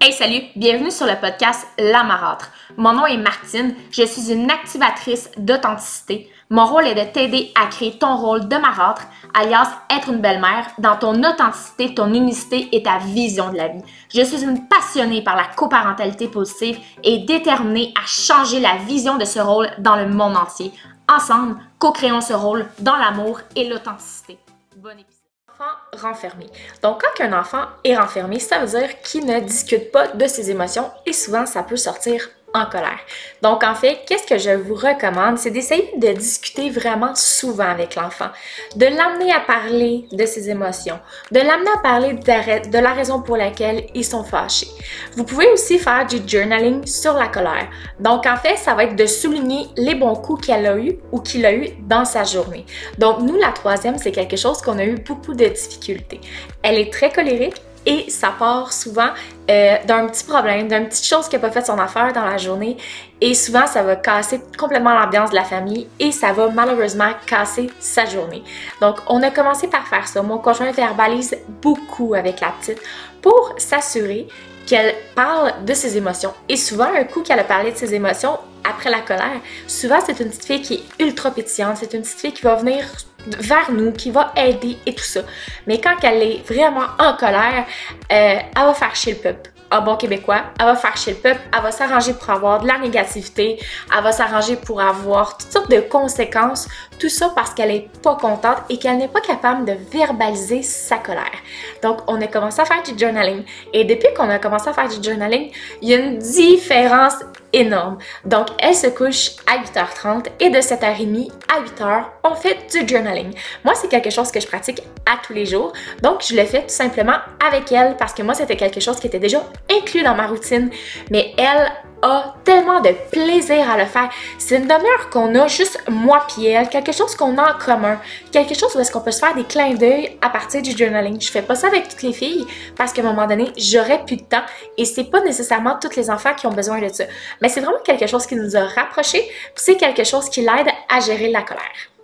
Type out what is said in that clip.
Hey salut, bienvenue sur le podcast La Marâtre. Mon nom est Martine, je suis une activatrice d'authenticité. Mon rôle est de t'aider à créer ton rôle de marâtre, alias être une belle-mère, dans ton authenticité, ton unicité et ta vision de la vie. Je suis une passionnée par la coparentalité positive et déterminée à changer la vision de ce rôle dans le monde entier. Ensemble, co-créons ce rôle dans l'amour et l'authenticité. Bon épisode renfermé. Donc, quand un enfant est renfermé, ça veut dire qu'il ne discute pas de ses émotions et souvent ça peut sortir en colère. Donc, en fait, qu'est-ce que je vous recommande? C'est d'essayer de discuter vraiment souvent avec l'enfant, de l'amener à parler de ses émotions, de l'amener à parler de, la raison pour laquelle ils sont fâchés. Vous pouvez aussi faire du journaling sur la colère. Donc, en fait, ça va être de souligner les bons coups qu'elle a eu ou qu'il a eu dans sa journée. Donc, nous, la troisième, c'est quelque chose qu'on a eu beaucoup de difficultés. Elle est très colérique, et ça part souvent euh, d'un petit problème, d'une petite chose qui n'a pas fait son affaire dans la journée et souvent ça va casser complètement l'ambiance de la famille et ça va malheureusement casser sa journée. Donc on a commencé par faire ça. Mon conjoint verbalise beaucoup avec la petite pour s'assurer qu'elle parle de ses émotions. Et souvent, un coup qu'elle a parlé de ses émotions après la colère, souvent c'est une petite fille qui est ultra pétillante, c'est une petite fille qui va venir vers nous, qui va aider et tout ça. Mais quand elle est vraiment en colère, euh, elle va faire chier le peuple en bon québécois, elle va faire chier le peuple, elle va s'arranger pour avoir de la négativité, elle va s'arranger pour avoir toutes sortes de conséquences, tout ça parce qu'elle est pas contente et qu'elle n'est pas capable de verbaliser sa colère. Donc, on a commencé à faire du journaling. Et depuis qu'on a commencé à faire du journaling, il y a une différence énorme. Donc, elle se couche à 8h30 et de 7h30 à 8h, on fait du journaling. Moi, c'est quelque chose que je pratique à tous les jours. Donc, je le fais tout simplement avec elle parce que moi, c'était quelque chose qui était déjà inclus dans ma routine. Mais elle a tellement de plaisir à le faire. C'est une demi-heure qu'on a juste moi puis elle, quelque chose qu'on a en commun, quelque chose où est-ce qu'on peut se faire des clins d'œil à partir du journaling. Je fais pas ça avec toutes les filles parce qu'à un moment donné, j'aurais plus de temps et c'est pas nécessairement tous les enfants qui ont besoin de ça. Mais c'est vraiment quelque chose qui nous a rapprochés, c'est quelque chose qui l'aide à gérer la colère.